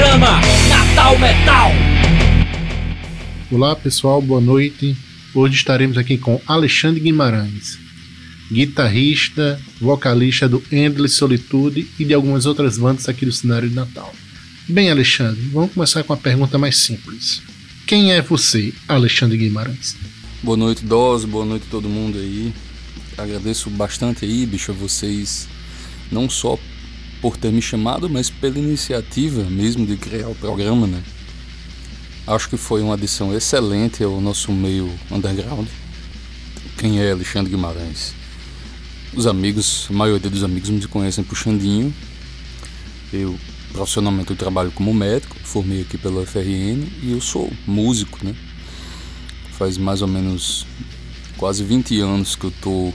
programa Natal Metal. Olá pessoal, boa noite. Hoje estaremos aqui com Alexandre Guimarães, guitarrista, vocalista do Endless Solitude e de algumas outras bandas aqui do cenário de Natal. Bem, Alexandre, vamos começar com uma pergunta mais simples. Quem é você, Alexandre Guimarães? Boa noite, Dose, boa noite todo mundo aí. Agradeço bastante aí, bicho, a vocês, não só por ter me chamado, mas pela iniciativa mesmo de criar o programa, né? Acho que foi uma adição excelente ao nosso meio underground. Quem é Alexandre Guimarães? Os amigos, a maioria dos amigos me conhecem por Xandinho. Eu profissionalmente eu trabalho como médico, formei aqui pela FRN e eu sou músico, né? Faz mais ou menos quase 20 anos que eu tô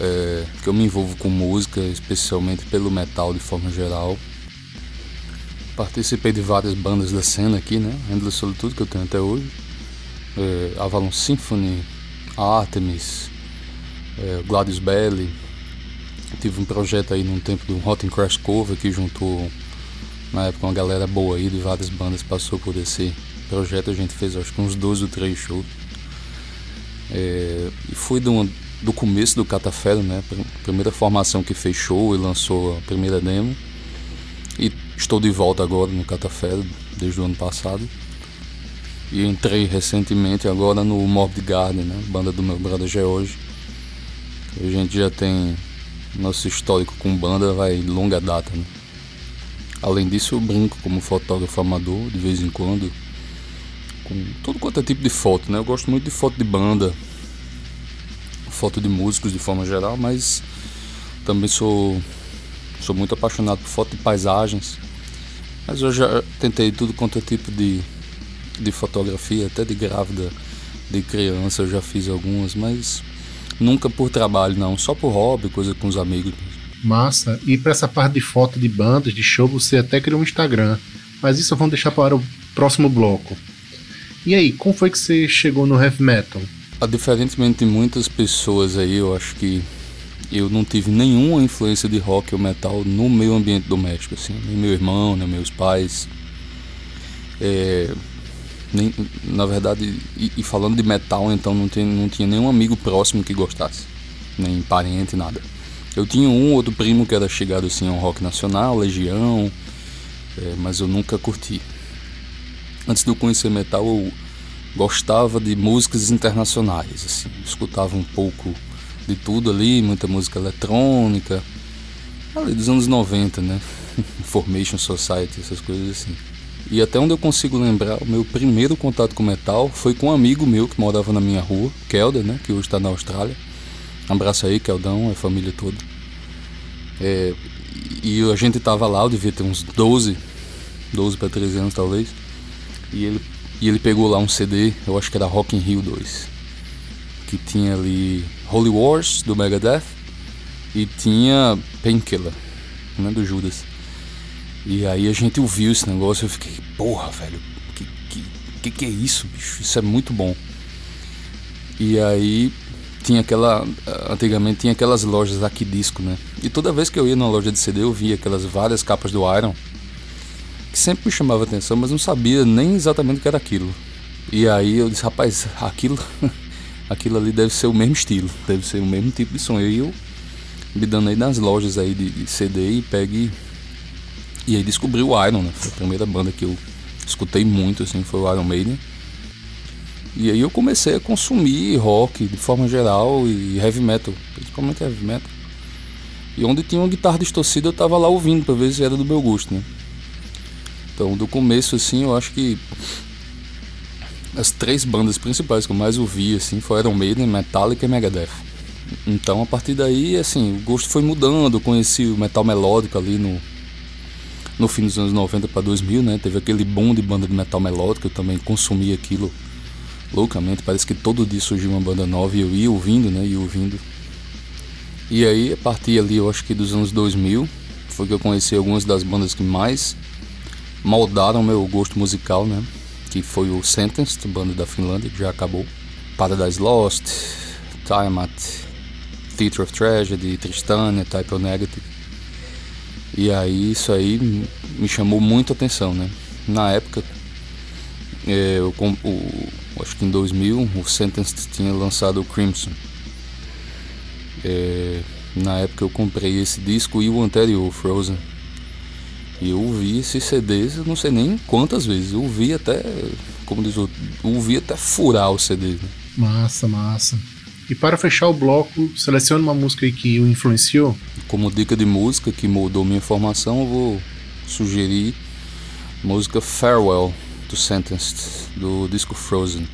é, que eu me envolvo com música, especialmente pelo metal de forma geral. Participei de várias bandas da cena aqui, né? Endless Solitude, que eu tenho até hoje. É, Avalon Symphony, Artemis, é, Gladius Belly. Tive um projeto aí num tempo do Hot Crash Cover que juntou na época uma galera boa aí de várias bandas passou por esse projeto. A gente fez acho que uns 12 ou 3 shows. É, e foi do, do começo do Catafero, né? Primeira formação que fechou e lançou a primeira demo. E estou de volta agora no Catafé desde o ano passado. E entrei recentemente agora no Morbid Garden, né? Banda do meu brother George. A gente já tem nosso histórico com banda vai longa data, né? Além disso, eu brinco como fotógrafo amador de vez em quando com todo quanto é tipo de foto, né? Eu gosto muito de foto de banda, foto de músicos de forma geral, mas também sou Sou muito apaixonado por foto de paisagens. Mas eu já tentei tudo quanto é tipo de, de fotografia, até de grávida, de criança, eu já fiz algumas, mas nunca por trabalho, não, só por hobby, coisa com os amigos. Massa. E para essa parte de foto de bandas, de show, você até criou um Instagram. Mas isso vamos deixar para o próximo bloco. E aí, como foi que você chegou no heavy metal? Ah, diferentemente de muitas pessoas aí, eu acho que eu não tive nenhuma influência de rock ou metal no meu ambiente doméstico, assim, nem meu irmão, nem meus pais. É, nem, na verdade, e, e, falando de metal, então não, tem, não tinha nenhum amigo próximo que gostasse, nem parente, nada. Eu tinha um outro primo que era chegado assim ao rock nacional, Legião, é, mas eu nunca curti. Antes de eu conhecer metal, eu gostava de músicas internacionais, assim, escutava um pouco de tudo ali, muita música eletrônica, ali dos anos 90, né? Formation Society, essas coisas assim. E até onde eu consigo lembrar, o meu primeiro contato com metal foi com um amigo meu que morava na minha rua, Kelder, né? Que hoje está na Austrália. Um abraço aí, Keldão, a família toda. É, e a gente tava lá, eu devia ter uns 12, 12 para 13 anos talvez. E ele, e ele pegou lá um CD, eu acho que era Rock in Rio 2. Que tinha ali Holy Wars do Megadeth e tinha Painkiller, né, do Judas. E aí a gente ouviu esse negócio eu fiquei, porra, velho, que, que que, que é isso, bicho? Isso é muito bom. E aí tinha aquela. Antigamente tinha aquelas lojas aqui disco, né? E toda vez que eu ia numa loja de CD eu via aquelas várias capas do Iron sempre me chamava atenção, mas não sabia nem exatamente o que era aquilo. E aí eu disse, rapaz, aquilo aquilo ali deve ser o mesmo estilo, deve ser o mesmo tipo de som. E eu me dando aí nas lojas aí de, de CD e pegue e aí descobri o Iron, né? Foi a primeira banda que eu escutei muito, assim, foi o Iron Maiden. E aí eu comecei a consumir rock de forma geral e heavy metal, principalmente heavy metal. E onde tinha uma guitarra distorcida eu tava lá ouvindo para ver se era do meu gosto, né? Então do começo assim eu acho que as três bandas principais que eu mais ouvi assim foram Maiden, Metallica e Megadeth. Então a partir daí, assim, o gosto foi mudando, eu conheci o metal melódico ali no no fim dos anos 90 para 2000, né? Teve aquele boom de banda de metal melódico, eu também consumi aquilo loucamente, parece que todo dia surgiu uma banda nova e eu ia ouvindo, né? Ia ouvindo. E aí, a partir ali, eu acho que dos anos 2000, foi que eu conheci algumas das bandas que mais moldaram meu gosto musical, né? que foi o Sentenced, banda da Finlândia, que já acabou. Paradise Lost, Tiamat, Theater of Tragedy, Tristania, Type O Negative. E aí isso aí me chamou muito atenção, né? Na época, é, eu, o, acho que em 2000, o Sentence tinha lançado o Crimson. É, na época eu comprei esse disco e o anterior, Frozen. E eu ouvi esses CDs, eu não sei nem quantas vezes. Eu ouvi até, como diz o ouvi até furar o CD. Né? Massa, massa. E para fechar o bloco, selecione uma música aí que o influenciou. Como dica de música que moldou minha formação, eu vou sugerir a música Farewell do Sentenced, do disco Frozen.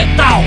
Metal.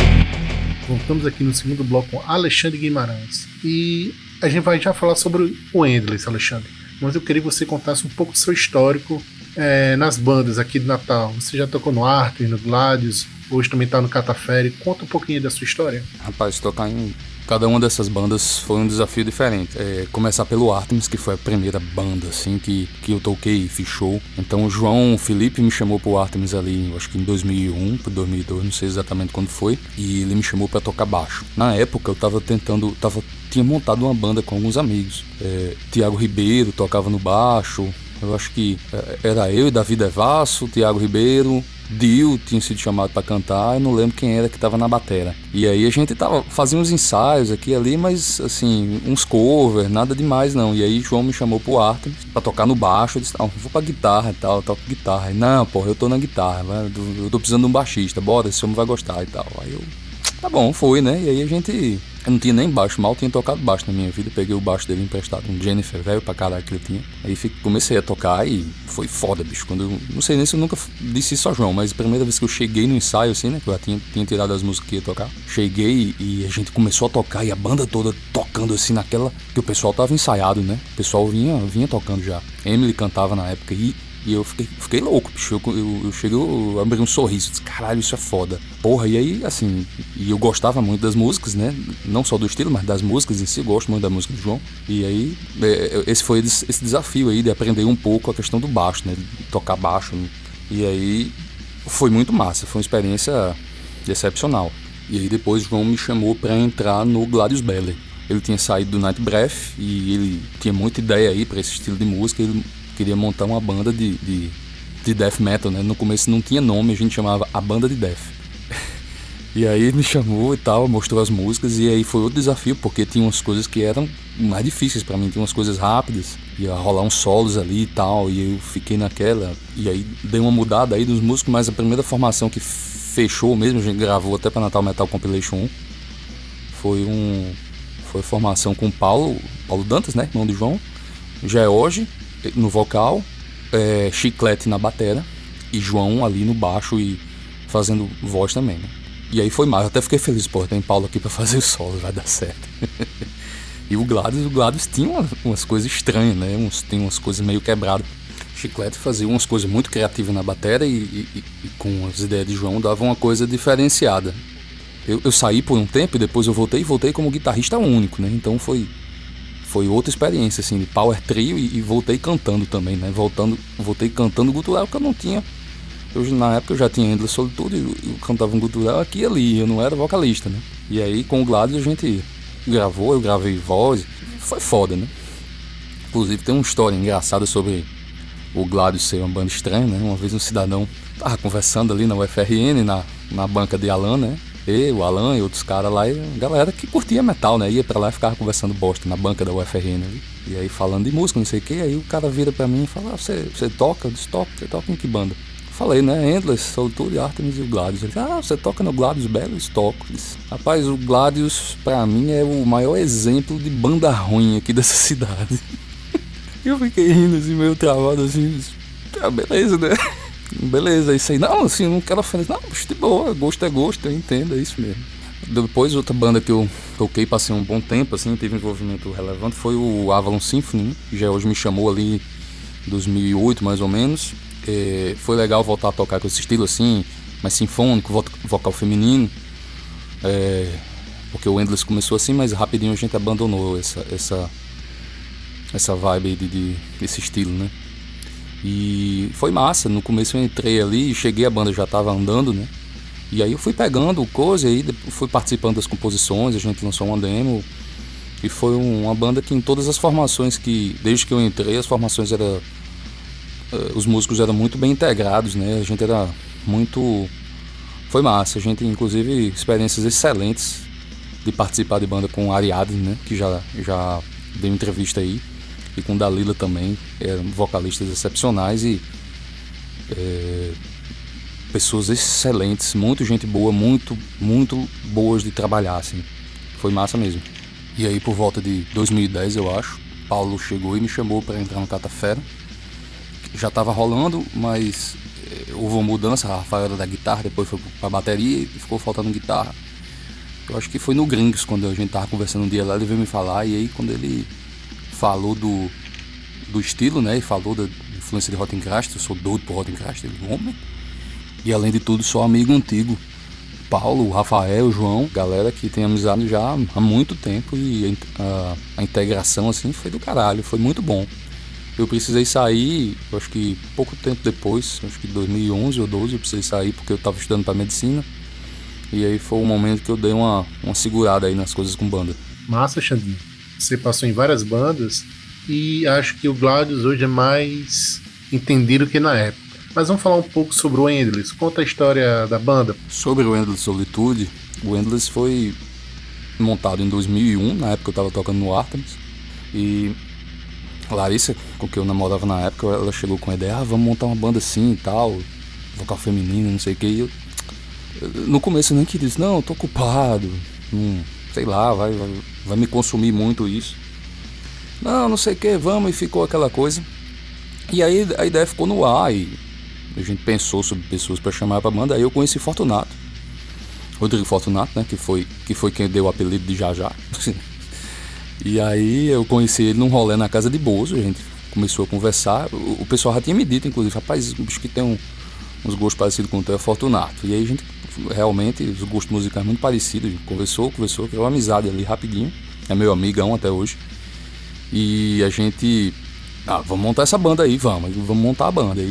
Voltamos aqui no segundo bloco com Alexandre Guimarães. E a gente vai já falar sobre o Endless, Alexandre. Mas eu queria que você contasse um pouco do seu histórico é, nas bandas aqui de Natal. Você já tocou no Arthur, no Gladius, hoje também está no Catafere. Conta um pouquinho da sua história. Rapaz, tocar em cada uma dessas bandas foi um desafio diferente. É, começar pelo Artemis, que foi a primeira banda assim que, que eu toquei e show. Então o João Felipe me chamou pro Artemis ali, acho que em 2001 para 2002, não sei exatamente quando foi, e ele me chamou para tocar baixo. Na época eu tava tentando, tava tinha montado uma banda com alguns amigos. É, Tiago Ribeiro tocava no baixo, eu acho que é, era eu e Davi Devasso, Tiago Ribeiro, Dio tinha sido chamado para cantar, eu não lembro quem era que estava na batera. E aí a gente tava fazendo uns ensaios aqui e ali, mas assim, uns covers, nada demais não. E aí João me chamou pro arte para tocar no baixo, eu disse: "Não, vou para guitarra e tal, eu toco guitarra". E, não, porra, eu tô na guitarra, eu tô precisando de um baixista, bora, esse homem vai gostar e tal. Aí eu Tá bom, foi, né? E aí a gente. Eu não tinha nem baixo, mal tinha tocado baixo na minha vida. Peguei o baixo dele emprestado, um Jennifer, velho pra caralho que ele tinha. Aí comecei a tocar e foi foda, bicho. Quando eu, não sei nem se eu nunca disse isso a João, mas a primeira vez que eu cheguei no ensaio, assim, né? Que eu já tinha, tinha tirado as músicas que ia tocar. Cheguei e a gente começou a tocar e a banda toda tocando assim naquela. Que o pessoal tava ensaiado, né? O pessoal vinha, vinha tocando já. Emily cantava na época e e eu fiquei, fiquei louco, bicho. Eu, eu, eu cheguei, eu abri um sorriso. Disse, Caralho, isso é foda. Porra, e aí, assim, e eu gostava muito das músicas, né? Não só do estilo, mas das músicas em si. Eu gosto muito da música do João. E aí, é, é, esse foi esse desafio aí de aprender um pouco a questão do baixo, né? Tocar baixo. E aí, foi muito massa. Foi uma experiência excepcional. E aí, depois, o João me chamou para entrar no Gladius Belly. Ele tinha saído do Night Breath e ele tinha muita ideia aí para esse estilo de música. Ele queria montar uma banda de, de, de death metal, né? No começo não tinha nome, a gente chamava a banda de death. e aí me chamou e tal, mostrou as músicas e aí foi outro desafio, porque tinha umas coisas que eram mais difíceis para mim, tinha umas coisas rápidas, ia rolar uns solos ali e tal, e eu fiquei naquela, e aí dei uma mudada aí dos músicos, mas a primeira formação que fechou mesmo, a gente gravou até para Natal Metal Compilation 1, foi um foi formação com o Paulo, Paulo Dantas, né, irmão do João, George no vocal, é, Chiclete na batera e João ali no baixo e fazendo voz também, né? E aí foi mais, até fiquei feliz, pô, tem Paulo aqui para fazer o solo, vai dar certo. e o Gladys, o Gladys tinha umas, umas coisas estranhas, né? Uns, tem umas coisas meio quebradas. Chiclete fazia umas coisas muito criativas na bateria e, e, e, com as ideias de João dava uma coisa diferenciada. Eu, eu saí por um tempo e depois eu voltei e voltei como guitarrista único, né? Então foi foi outra experiência, assim, de power trio e, e, voltei cantando também, né? Voltando, voltei cantando gutural que eu não tinha. Eu, na época eu já tinha Endless Solitude, eu, eu cantava um gutural aqui e ali, eu não era vocalista, né? E aí com o Gladys a gente gravou, eu gravei voz, foi foda, né? Inclusive tem uma história engraçada sobre o Gladys ser uma banda estranha, né? Uma vez um cidadão tava conversando ali na UFRN, na, na banca de Alan, né? Eu, o Alan e outros caras lá, e galera que curtia metal, né? Ia pra lá e ficava conversando bosta na banca da UFRN. Né? E aí falando de música, não sei o que, aí o cara vira pra mim e fala, ah, você, você toca? Eu disse, toca, você toca em que banda? Falei, né? Endless, Solitude, Artemis e o Gladius. Ele ah, você toca no Gladius Bellis? Toco. Rapaz, o Gladius, pra mim, é o maior exemplo de banda ruim aqui dessa cidade. eu fiquei rindo assim, meio travado assim, disse, ah, beleza, né? Beleza, isso aí. Não, assim, não quero ofender. Não, de boa, gosto é gosto, eu entendo, é isso mesmo. Depois, outra banda que eu toquei, passei um bom tempo, assim, teve envolvimento relevante, foi o Avalon Symphony, que já hoje me chamou ali em 2008, mais ou menos. É, foi legal voltar a tocar com esse estilo, assim, mais sinfônico, vocal feminino. É, porque o Endless começou assim, mas rapidinho a gente abandonou essa, essa, essa vibe de, de, desse estilo, né? E foi massa. No começo eu entrei ali, cheguei, a banda já estava andando, né? E aí eu fui pegando coisa e fui participando das composições, a gente lançou uma demo. E foi uma banda que em todas as formações que, desde que eu entrei, as formações eram. Eh, os músicos eram muito bem integrados, né? A gente era muito. Foi massa. A gente, inclusive, experiências excelentes de participar de banda com Ariadne, né? Que já, já deu entrevista aí e com Dalila também, eram vocalistas excepcionais e é, pessoas excelentes, muito gente boa, muito, muito boas de trabalhar, assim. Foi massa mesmo. E aí por volta de 2010, eu acho, Paulo chegou e me chamou para entrar no Catafera. Já estava rolando, mas eh, houve uma mudança, a Rafael era da guitarra, depois foi pra bateria e ficou faltando guitarra. Eu acho que foi no Gringos, quando a gente tava conversando um dia lá, ele veio me falar, e aí quando ele falou do, do estilo, né, e falou da influência de Rottencrast, eu sou doido por Rottencrast, ele, homem. E além de tudo, sou amigo antigo. Paulo, Rafael, João, galera que tem amizade já há muito tempo e a, a integração assim foi do caralho, foi muito bom. Eu precisei sair, acho que pouco tempo depois, acho que 2011 ou 12 eu precisei sair porque eu estava estudando para medicina. E aí foi o momento que eu dei uma, uma segurada aí nas coisas com banda. Massa, Xandinho. Você passou em várias bandas e acho que o Gladius hoje é mais entendido que na época. Mas vamos falar um pouco sobre o Endless. Conta a história da banda. Sobre o Endless Solitude, o Endless foi montado em 2001, na época eu estava tocando no Artemis. E Larissa, com quem eu namorava na época, ela chegou com a ideia, ah, vamos montar uma banda assim e tal, vocal feminino, não sei o que. E eu, no começo eu nem queria, não, eu tô ocupado, hum, sei lá, vai, vai, vai me consumir muito isso. Não, não sei o que, vamos, e ficou aquela coisa. E aí a ideia ficou no ar e a gente pensou sobre pessoas para chamar pra banda. Aí eu conheci Fortunato, Rodrigo Fortunato, né, que foi, que foi quem deu o apelido de Jajá. E aí eu conheci ele num rolê na casa de Bozo, a gente começou a conversar. O, pessoal já tinha me dito, inclusive, rapaz, bicho que tem um, uns gostos parecidos com o teu é Fortunato. E aí a gente, realmente, os gostos musicais muito parecidos. Conversou, conversou, criou uma amizade ali rapidinho. É meu amigão até hoje. E a gente. Ah, vamos montar essa banda aí, vamos. Vamos montar a banda.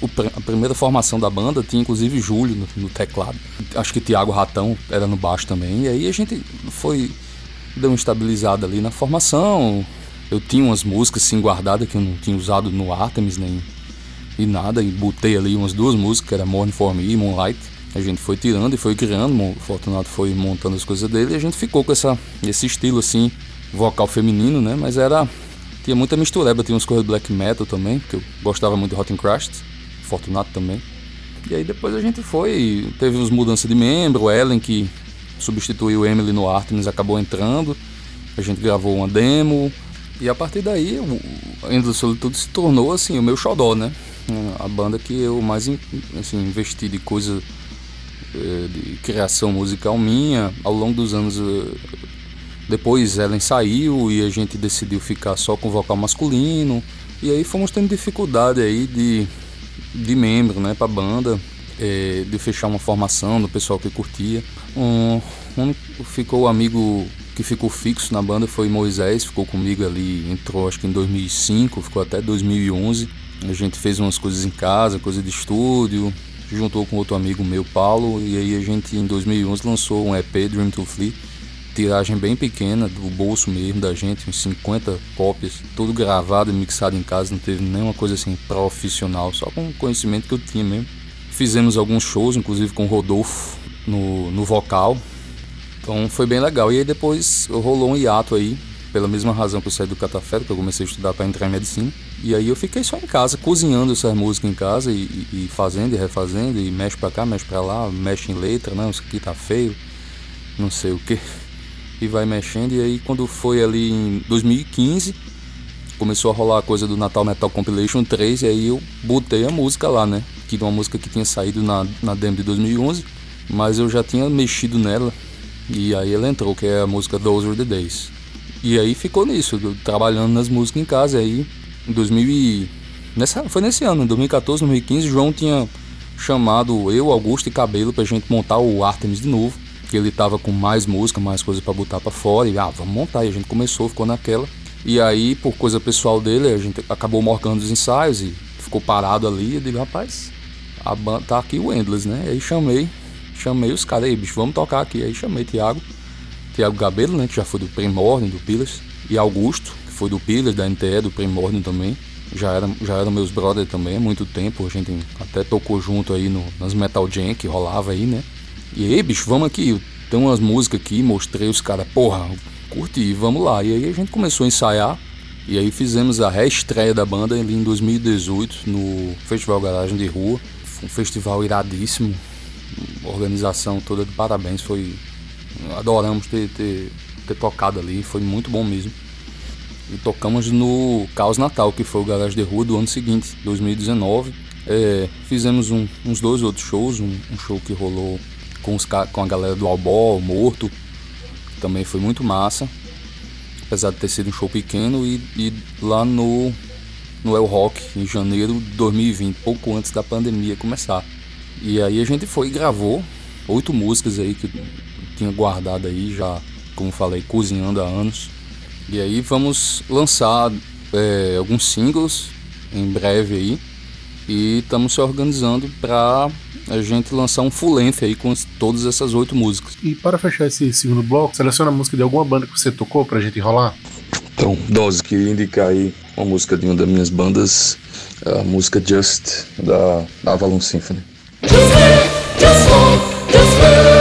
O, a primeira formação da banda tinha inclusive Júlio no, no teclado. Acho que Tiago Ratão era no baixo também. E aí a gente foi deu uma estabilizada ali na formação. Eu tinha umas músicas assim guardadas que eu não tinha usado no Artemis nem e nada, e botei ali umas duas músicas, que era Morning for Me e Moonlight. A gente foi tirando e foi criando, o Fortunato foi montando as coisas dele e a gente ficou com essa, esse estilo assim, vocal feminino, né? Mas era. Tinha muita mistureba, tinha umas coisas black metal também, que eu gostava muito de Hot and Crushed, Fortunato também. E aí depois a gente foi, teve uns mudanças de membro, Ellen que substituiu Emily no Artemis, acabou entrando. A gente gravou uma demo. E a partir daí, o Endless Solitude se tornou assim, o meu xodó, né? A banda que eu mais assim, investi de coisa de criação musical minha. Ao longo dos anos, eh, depois Ellen saiu e a gente decidiu ficar só com vocal masculino. E aí fomos tendo dificuldade aí de, de membro, né, pra banda é, de fechar uma formação do pessoal que curtia. Um, um ficou o amigo que ficou fixo na banda foi Moisés, ficou comigo ali, entrou acho que em 2005, ficou até 2011. A gente fez umas coisas em casa, coisa de estúdio, juntou com outro amigo meu, Paulo, e aí a gente em 2011 lançou um EP, Dream to Flee, tiragem bem pequena, do bolso mesmo da gente, uns 50 cópias, tudo gravado e mixado em casa, não teve nenhuma coisa assim profissional, só com o conhecimento que eu tinha mesmo. Fizemos alguns shows, inclusive com o Rodolfo no, no vocal. Então foi bem legal. E aí depois rolou um hiato aí, pela mesma razão que eu saí do Catafé, que eu comecei a estudar para entrar em medicina. E aí eu fiquei só em casa, cozinhando essas músicas em casa e, e fazendo e refazendo, e mexe pra cá, mexe pra lá, mexe em letra, não, isso aqui tá feio, não sei o que. E vai mexendo. E aí quando foi ali em 2015, começou a rolar a coisa do Natal Metal Compilation 3, e aí eu botei a música lá, né? que de uma música que tinha saído na, na demo de 2011, mas eu já tinha mexido nela e aí ela entrou, que é a música Those Were The Days. E aí ficou nisso, trabalhando nas músicas em casa. Aí em 2000 e... Nessa, foi nesse ano, em 2014, 2015, João tinha chamado eu, Augusto e Cabelo pra gente montar o Artemis de novo. Que ele tava com mais música, mais coisa para botar para fora. E ah, vamos montar. E a gente começou, ficou naquela. E aí, por coisa pessoal dele, a gente acabou marcando os ensaios e ficou parado ali. Eu digo, rapaz, a banda, tá aqui o Endless, né? Aí chamei, chamei os caras aí, bicho, vamos tocar aqui. Aí chamei Thiago, Thiago Gabelo, né? Que já foi do Primórdio, do Pillars, e Augusto, que foi do Pillars, da NTE, do Primórdio também. Já, era, já eram meus brothers também há muito tempo, a gente até tocou junto aí no, nas Metal Jam que rolava aí, né? E aí, bicho, vamos aqui, tem umas músicas aqui, mostrei os caras, porra, curti, vamos lá. E aí a gente começou a ensaiar, e aí fizemos a reestreia da banda ali em 2018 no Festival Garagem de Rua um festival iradíssimo, organização toda de parabéns, foi. Adoramos ter, ter, ter tocado ali, foi muito bom mesmo. E tocamos no Caos Natal, que foi o Garagem de Rua do ano seguinte, 2019. É, fizemos um, uns dois outros shows, um, um, show que rolou com, os, com a galera do Albó, Morto, também foi muito massa, apesar de ter sido um show pequeno, e, e lá no, no El Rock, em janeiro de 2020, pouco antes da pandemia começar. E aí a gente foi e gravou oito músicas aí que tinha guardado aí já, como falei, cozinhando há anos. E aí vamos lançar é, alguns singles em breve aí. E estamos se organizando para a gente lançar um full length aí com todas essas oito músicas. E para fechar esse segundo bloco, seleciona a música de alguma banda que você tocou para a gente enrolar? Então, Dose, queria indicar aí uma música de uma das minhas bandas, a música Just, da Avalon Symphony. Just live, just walk, just live,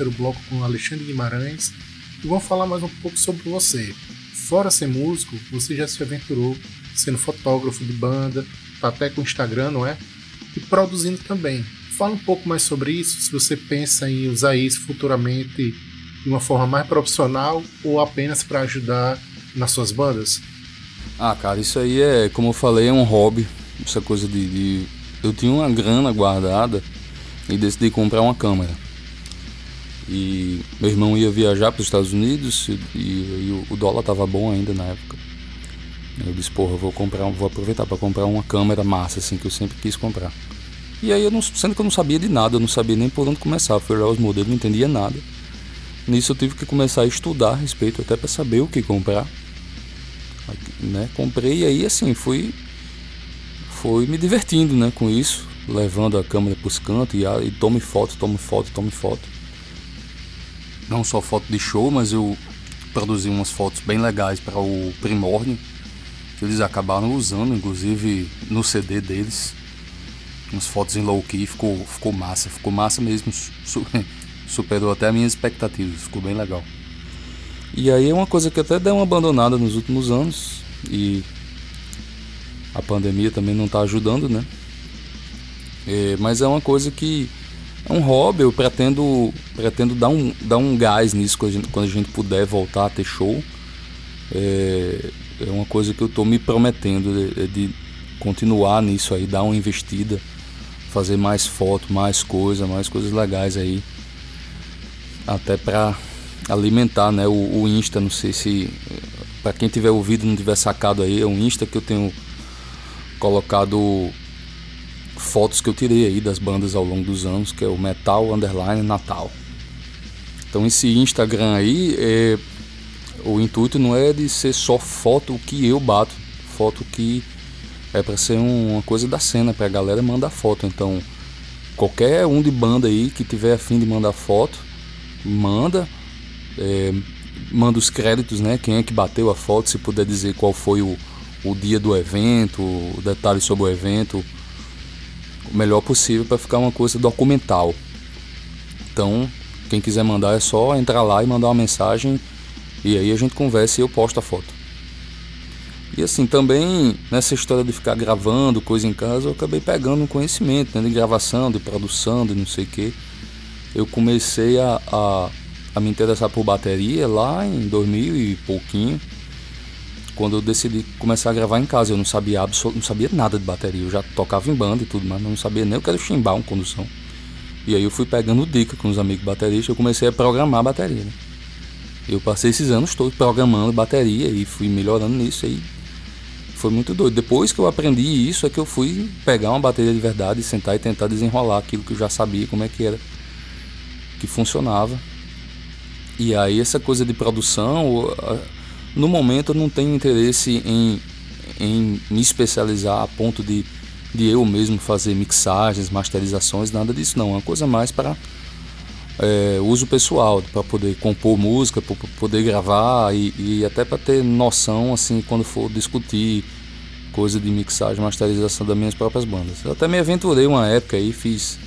terceiro bloco com Alexandre Guimarães e vou falar mais um pouco sobre você. Fora ser músico, você já se aventurou sendo fotógrafo de banda, tá até com Instagram, não é? E produzindo também. Fala um pouco mais sobre isso, se você pensa em usar isso futuramente de uma forma mais profissional ou apenas para ajudar nas suas bandas? Ah, cara, isso aí é, como eu falei, é um hobby. Essa coisa de, de... Eu tinha uma grana guardada e decidi comprar uma câmera. E meu irmão ia viajar para os Estados Unidos e, e, o dólar tava bom ainda na época. Eu disse, porra, vou comprar, vou aproveitar para comprar uma câmera massa assim que eu sempre quis comprar. E aí eu não, sendo que eu não sabia de nada, eu não sabia nem por onde começar, fui olhar os modelos, não entendia nada. Nisso eu tive que começar a estudar a respeito até para saber o que comprar. Né? Comprei e aí assim, fui fui me divertindo, né, com isso, levando a câmera para os cantos e, e tome foto, tome foto, tome foto não só foto de show, mas eu produzi umas fotos bem legais para o Primórdio, que eles acabaram usando, inclusive no CD deles. Umas fotos em low key, ficou, ficou massa, ficou massa mesmo, superou até as minhas expectativas, ficou bem legal. E aí é uma coisa que até deu uma abandonada nos últimos anos e a pandemia também não está ajudando, né? É, mas é uma coisa que é um hobby, eu pretendo, pretendo dar, um, dar um gás nisso quando a gente, quando a gente puder voltar a ter show. É, é uma coisa que eu estou me prometendo de, de, continuar nisso aí, dar uma investida, fazer mais foto, mais coisa, mais coisas legais aí. Até para alimentar né, o, o, Insta, não sei se para quem tiver ouvido não tiver sacado aí, é um Insta que eu tenho colocado fotos que eu tirei aí das bandas ao longo dos anos, que é o Metal Underline Natal. Então esse Instagram aí, é, o intuito não é de ser só foto que eu bato, foto que é para ser uma coisa da cena, para a galera mandar foto. Então qualquer um de banda aí que tiver afim de mandar foto, manda, é, manda os créditos, né? Quem é que bateu a foto, se puder dizer qual foi o, o dia do evento, o detalhe sobre o evento, o melhor possível para ficar uma coisa documental. Então, quem quiser mandar é só entrar lá e mandar uma mensagem e aí a gente conversa e eu posto a foto. E assim, também nessa história de ficar gravando coisa em casa, eu acabei pegando um conhecimento né, de gravação, de produção, de não sei o que. Eu comecei a, a, a me interessar por bateria lá em 2000 e pouquinho quando eu decidi começar a gravar em casa. Eu não sabia não sabia nada de bateria. Eu já tocava em banda e tudo, mas não sabia nem o que era chimbal, uma condução. E aí eu fui pegando dica com os amigos bateristas, eu comecei a programar a bateria. Né? Eu passei esses anos todos programando bateria e fui melhorando nisso aí. Foi muito doido. Depois que eu aprendi isso é que eu fui pegar uma bateria de verdade, sentar e tentar desenrolar aquilo que eu já sabia como é que era, que funcionava. E aí essa coisa de produção, no momento eu não tenho interesse em, em me especializar a ponto de, de eu mesmo fazer mixagens, masterizações, nada disso não. É uma coisa mais para é, uso pessoal, para poder compor música, para poder gravar e, e até para ter noção assim quando for discutir coisa de mixagem, masterização das minhas próprias bandas. Eu até me aventurei uma época aí, fiz,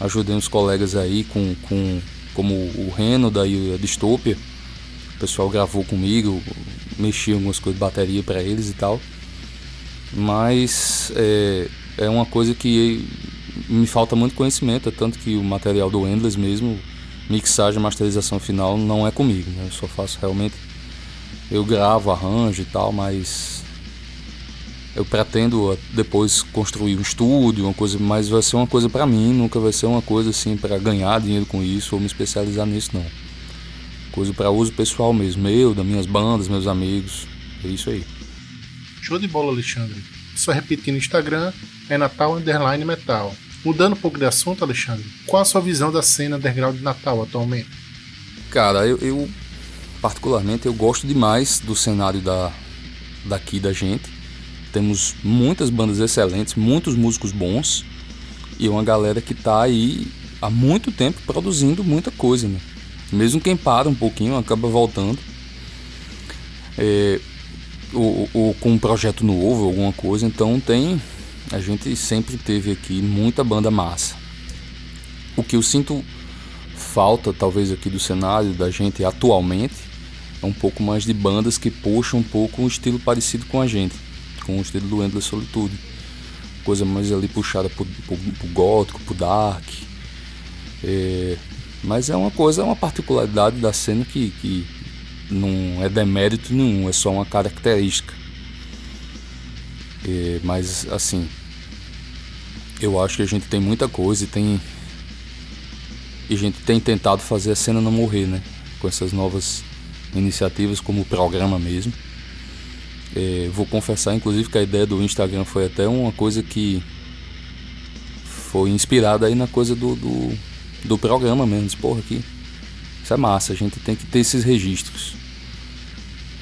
ajudei uns colegas aí com, com como o Reno da Distopia pessoal gravou comigo, mexi algumas coisas de bateria para eles e tal. Mas é, é uma coisa que me falta muito conhecimento, é tanto que o material do Endless mesmo, mixagem, masterização final, não é comigo. Né? Eu só faço realmente. Eu gravo, arranjo e tal, mas eu pretendo depois construir um estúdio, uma coisa, mas vai ser uma coisa para mim, nunca vai ser uma coisa assim para ganhar dinheiro com isso ou me especializar nisso não. Coisa para uso pessoal mesmo, meu, das minhas bandas, meus amigos. É isso aí. Show de bola, Alexandre. Só repetindo o Instagram, é Natal Underline Metal. Mudando um pouco de assunto, Alexandre, qual a sua visão da cena underground de Natal atualmente? Cara, eu, eu particularmente eu gosto demais do cenário da, daqui da gente. Temos muitas bandas excelentes, muitos músicos bons e uma galera que está aí há muito tempo produzindo muita coisa, né? Mesmo quem para um pouquinho acaba voltando. É, ou, ou, com um projeto novo, alguma coisa. Então tem. A gente sempre teve aqui muita banda massa. O que eu sinto falta, talvez, aqui do cenário da gente atualmente é um pouco mais de bandas que puxam um pouco um estilo parecido com a gente, com o estilo do Endless Solitude. coisa mais ali puxada pro, pro, pro gótico, pro dark. É, mas é uma coisa, é uma particularidade da cena que, que não é demérito nenhum, é só uma característica. É, mas assim, eu acho que a gente tem muita coisa e tem. E a gente tem tentado fazer a cena não morrer, né? Com essas novas iniciativas, como o programa mesmo. É, vou confessar, inclusive, que a ideia do Instagram foi até uma coisa que foi inspirada aí na coisa do, do, do programa mesmo. Porra, aqui, isso é massa, a gente tem que ter esses registros.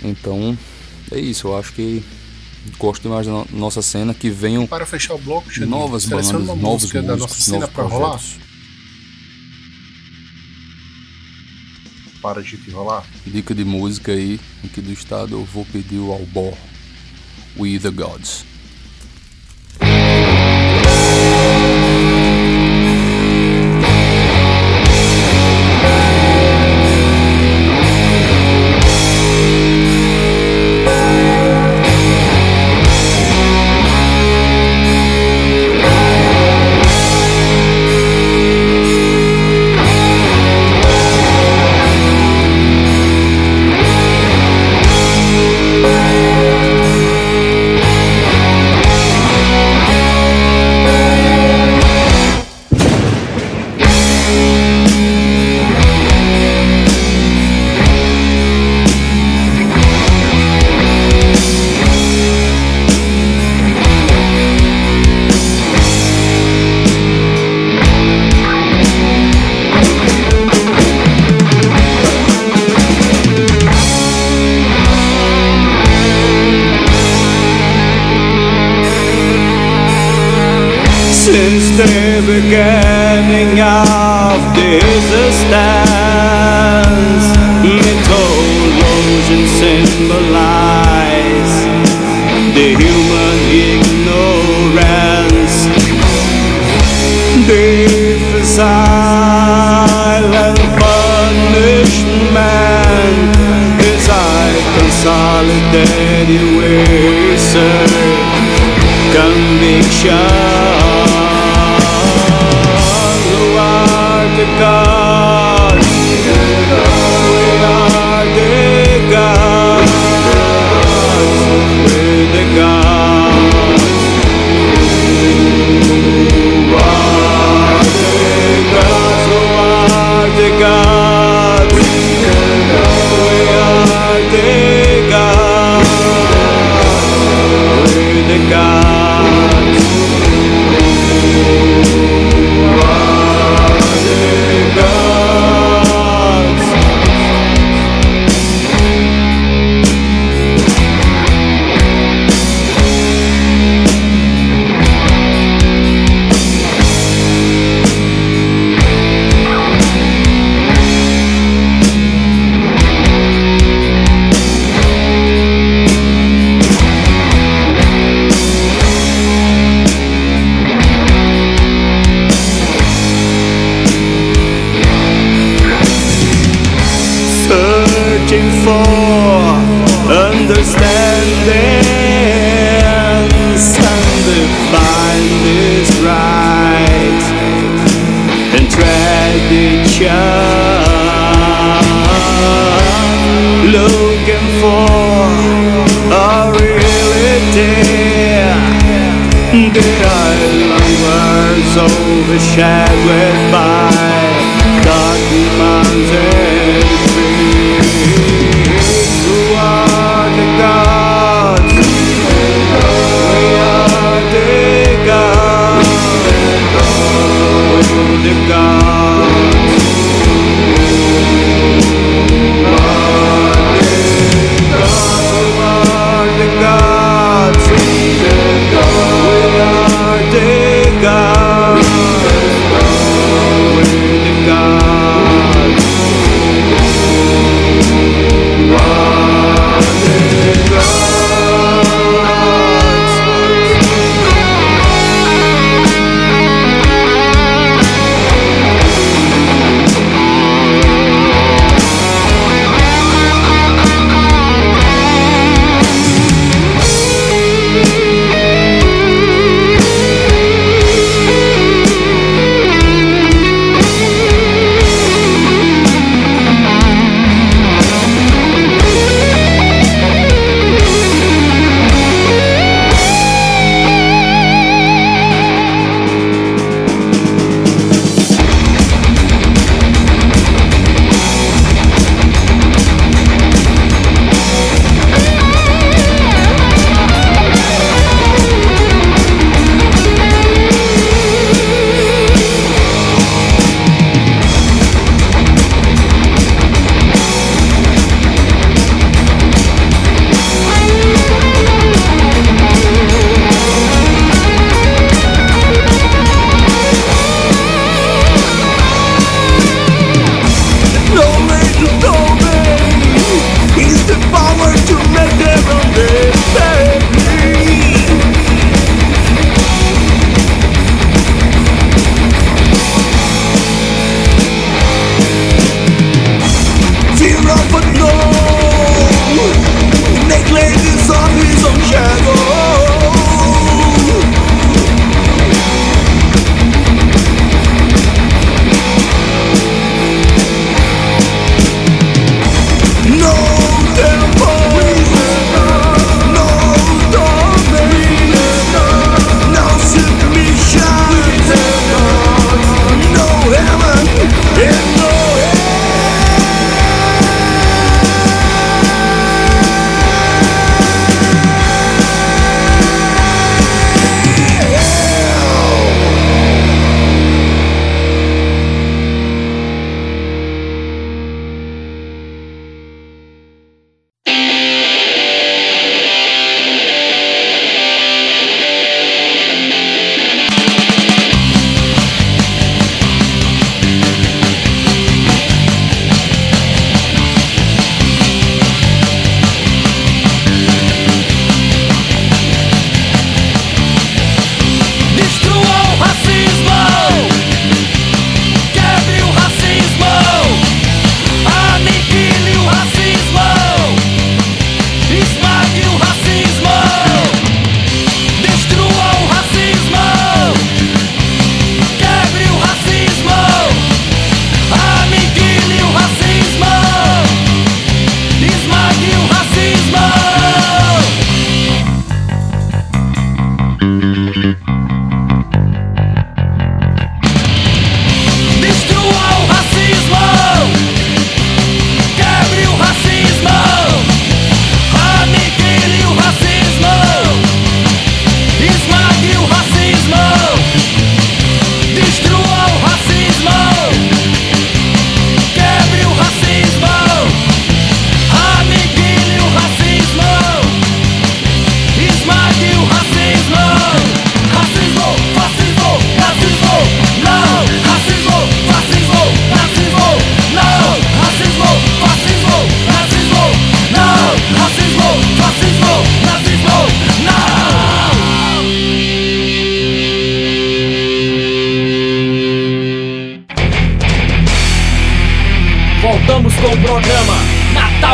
Então, é isso, eu acho que gosto demais da nossa cena, que venham Para fechar o bloco, Xandinho, novas bandas, novos música da nossa músicos, cena novos pra rolar. Para gente rolar. Dica de música aí, aqui do estado, eu vou pedir o Albor, We the Gods.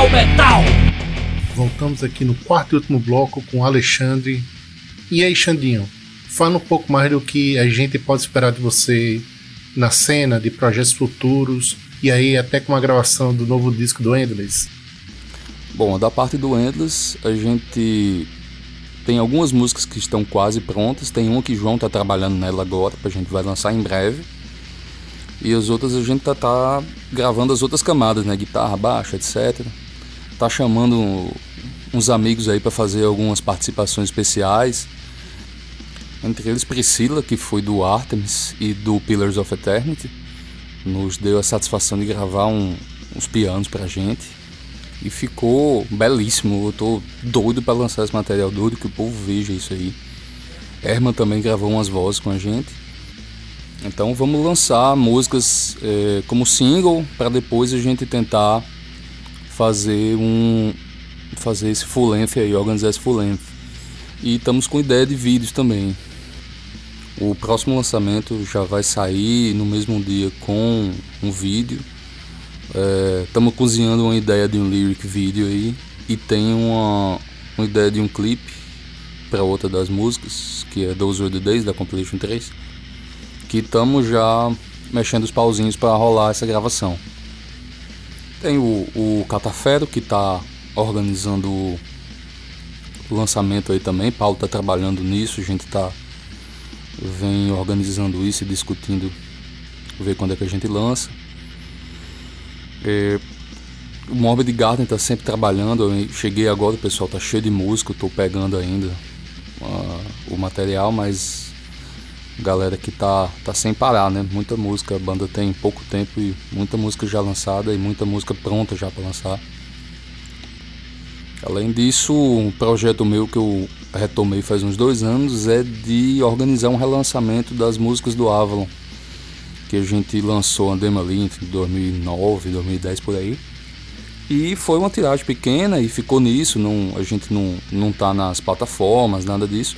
Metal. Voltamos aqui no quarto e último bloco com Alexandre. E aí, Xandinho, fala um pouco mais do que a gente pode esperar de você na cena, de projetos futuros, e aí até com a gravação do novo disco do Endless. Bom, da parte do Endless, a gente tem algumas músicas que estão quase prontas. Tem uma que o João está trabalhando nela agora, que a gente vai lançar em breve. E as outras a gente tá, tá gravando as outras camadas, né? Guitarra, baixo, etc. Tá chamando uns amigos aí para fazer algumas participações especiais. Entre eles Priscila, que foi do Artemis e do Pillars of Eternity, nos deu a satisfação de gravar um, uns pianos pra gente. E ficou belíssimo. Eu tô doido para lançar esse material, doido que o povo veja isso aí. Herman também gravou umas vozes com a gente. Então vamos lançar músicas é, como single para depois a gente tentar fazer um fazer esse full length aí, organizar esse full length. E estamos com ideia de vídeos também. O próximo lançamento já vai sair no mesmo dia com um vídeo. Estamos é, cozinhando uma ideia de um lyric vídeo aí e tem uma, uma ideia de um clipe para outra das músicas, que é Those Were the Days da Compilation 3 estamos já mexendo os pauzinhos para rolar essa gravação. Tem o, o Catafero que está organizando o lançamento aí também. Paulo está trabalhando nisso, a gente está vem organizando isso e discutindo ver quando é que a gente lança. É, o Morbid Garden está sempre trabalhando. Eu cheguei agora, o pessoal está cheio de música, estou pegando ainda uh, o material, mas galera que tá, tá sem parar, né? Muita música, a banda tem pouco tempo e muita música já lançada e muita música pronta já para lançar. Além disso, um projeto meu que eu retomei faz uns dois anos é de organizar um relançamento das músicas do Avalon, que a gente lançou a demo ali em 2009, 2010 por aí. E foi uma tiragem pequena e ficou nisso, não, a gente não, não tá nas plataformas, nada disso.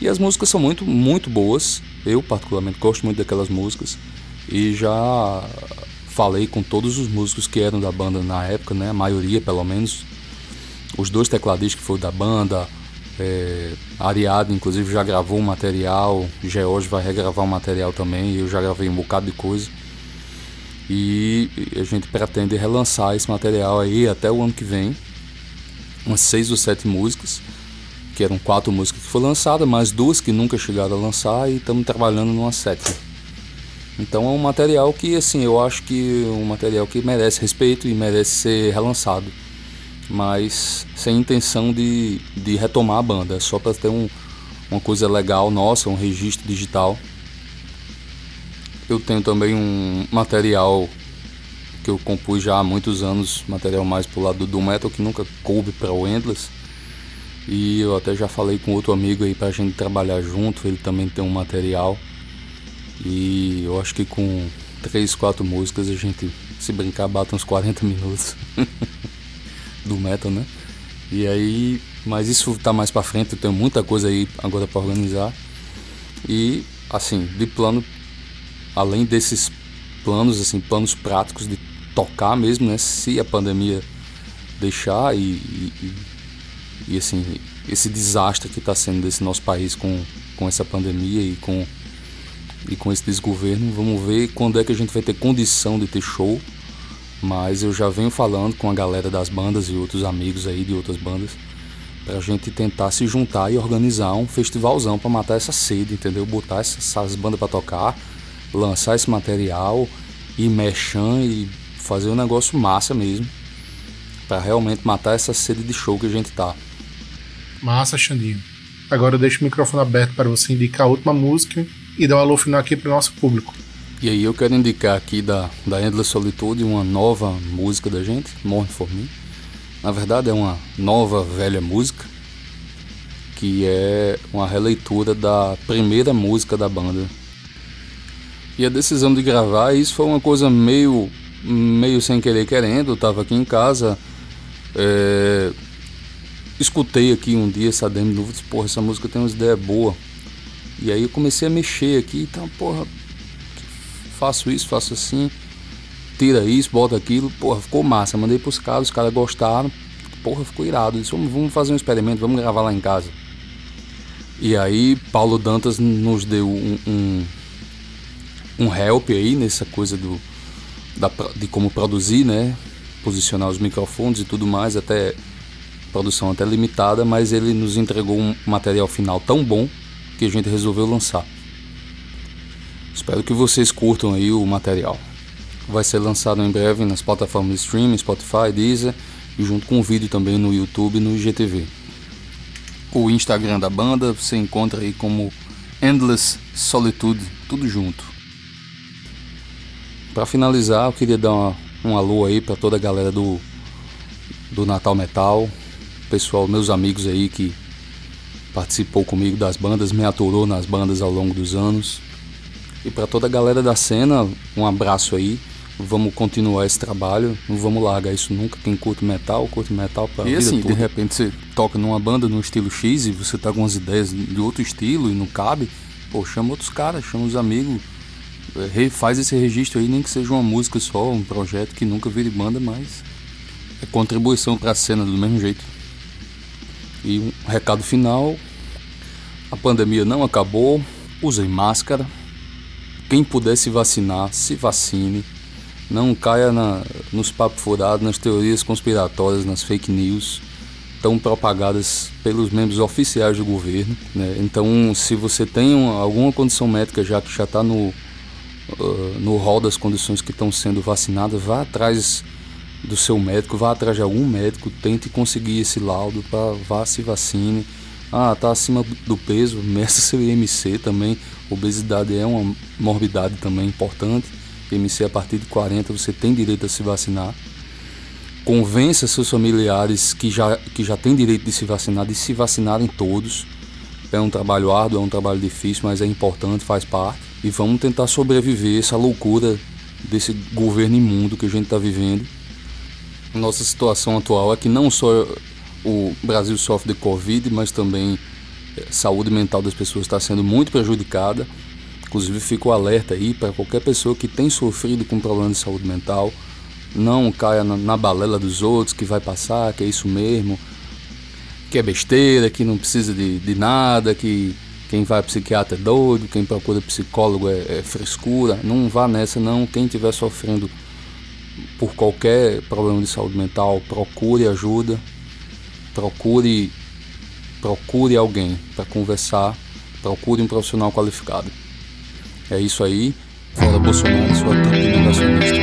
E as músicas são muito, muito boas. Eu, particularmente, gosto muito daquelas músicas. E já falei com todos os músicos que eram da banda na época, né? A maioria, pelo menos. Os dois tecladistas que foram da banda. É, Ariadne, inclusive, já gravou um material. George vai regravar um material também. Eu já gravei um bocado de coisa. E a gente pretende relançar esse material aí até o ano que vem. Umas seis ou sete músicas que eram quatro músicas que foram lançadas, mais duas que nunca chegaram a lançar e estamos trabalhando numa sétima. Então é um material que, assim, eu acho que é um material que merece respeito e merece ser relançado, mas sem intenção de, de retomar a banda, é só para ter um, uma coisa legal nossa, um registro digital. Eu tenho também um material que eu compus já há muitos anos, material mais pro lado do metal que nunca coube para o Endless e eu até já falei com outro amigo aí pra gente trabalhar junto, ele também tem um material. E eu acho que com três, quatro músicas a gente, se brincar, bate uns 40 minutos do metal, né? E aí, mas isso tá mais pra frente, eu tenho muita coisa aí agora para organizar. E assim, de plano, além desses planos, assim, planos práticos de tocar mesmo, né? Se a pandemia deixar e, e, e assim, esse desastre que está sendo desse nosso país com, com essa pandemia e com, e com esse desgoverno. Vamos ver quando é que a gente vai ter condição de ter show. Mas eu já venho falando com a galera das bandas e outros amigos aí de outras bandas pra gente tentar se juntar e organizar um festivalzão para matar essa sede, entendeu? Botar essas bandas para tocar, lançar esse material e mexer e fazer um negócio massa mesmo para realmente matar essa sede de show que a gente tá. Massa, Xandinho. Agora eu deixo o microfone aberto para você indicar a última música e dar um alô final aqui para o nosso público. E aí eu quero indicar aqui da, da Endless Solitude uma nova música da gente, Morning For Me. Na verdade é uma nova, velha música, que é uma releitura da primeira música da banda. E a decisão de gravar isso foi uma coisa meio, meio sem querer querendo. Eu tava aqui em casa, é, escutei aqui um dia essa demo novo, disse, porra, essa música tem umas ideias boas. E aí eu comecei a mexer aqui, então, porra, faço isso, faço assim. tira isso, bota aquilo, porra, ficou massa. Mandei pros caras, os caras gostaram, porra, ficou irado. Disse, vamos, vamos fazer um experimento, vamos gravar lá em casa. E aí, Paulo Dantas nos deu um, um, um help aí nessa coisa do, da, de como produzir, né? Posicionar os microfones e tudo mais, até produção até limitada, mas ele nos entregou um material final tão bom que a gente resolveu lançar. Espero que vocês curtam aí o material. Vai ser lançado em breve nas plataformas de streaming, Spotify, Deezer e junto com o vídeo também no YouTube e no IGTV. O Instagram da banda você encontra aí como Endless Solitude, tudo junto. Para finalizar, eu queria dar uma, um alô aí para toda a galera do, do Natal Metal, pessoal, meus amigos aí que participou comigo das bandas, me aturou nas bandas ao longo dos anos. E para toda a galera da cena, um abraço aí. Vamos continuar esse trabalho, não vamos largar isso nunca. Quem curte metal, curte metal pra E vida assim, toda. de repente você toca numa banda no estilo X e você tá com umas ideias de outro estilo e não cabe, pô, chama outros caras, chama os amigos, faz esse registro aí, nem que seja uma música só, um projeto que nunca vire banda, mas é contribuição pra cena do mesmo jeito. E um recado final: a pandemia não acabou, usem máscara. Quem puder se vacinar, se vacine. Não caia na, nos papos furados, nas teorias conspiratórias, nas fake news tão propagadas pelos membros oficiais do governo. né? Então, se você tem uma- alguma condição médica já que já está no, ah, no rol das condições que estão sendo vacinadas, vá atrás do seu médico, vá atrás de algum médico, tente conseguir esse laudo para vá se vacine. Ah, tá acima do peso, meça seu IMC também. Obesidade é uma morbidade também importante. IMC a partir de 40 você tem direito a se vacinar. Convença seus familiares que já, que já têm direito de se vacinar, de se vacinarem todos. É um trabalho árduo, é um trabalho difícil, mas é importante, faz parte. E vamos tentar sobreviver essa loucura desse governo imundo que a gente está vivendo. Nossa situação atual é que não só o Brasil sofre de Covid, mas também eh, saúde mental das pessoas está sendo muito prejudicada. Inclusive, fico alerta aí para qualquer pessoa que tem sofrido com problema de saúde mental, não caia na, na balela dos outros, que vai passar, que é isso mesmo, que é besteira, que não precisa de, de nada, que quem vai a psiquiatra é doido, quem procura psicólogo é, é frescura. Não vá nessa, não. Quem estiver sofrendo por qualquer problema de saúde mental, procure ajuda, procure procure alguém para conversar, procure um profissional qualificado. É isso aí. Fora Bolsonaro, sua trupe de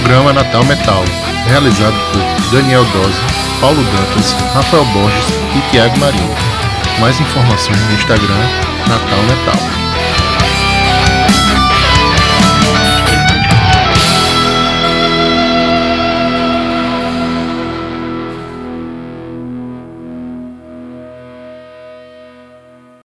Programa Natal Metal, realizado por Daniel Dose, Paulo Dantas, Rafael Borges e Tiago Marinho. Mais informações no Instagram Natal Metal.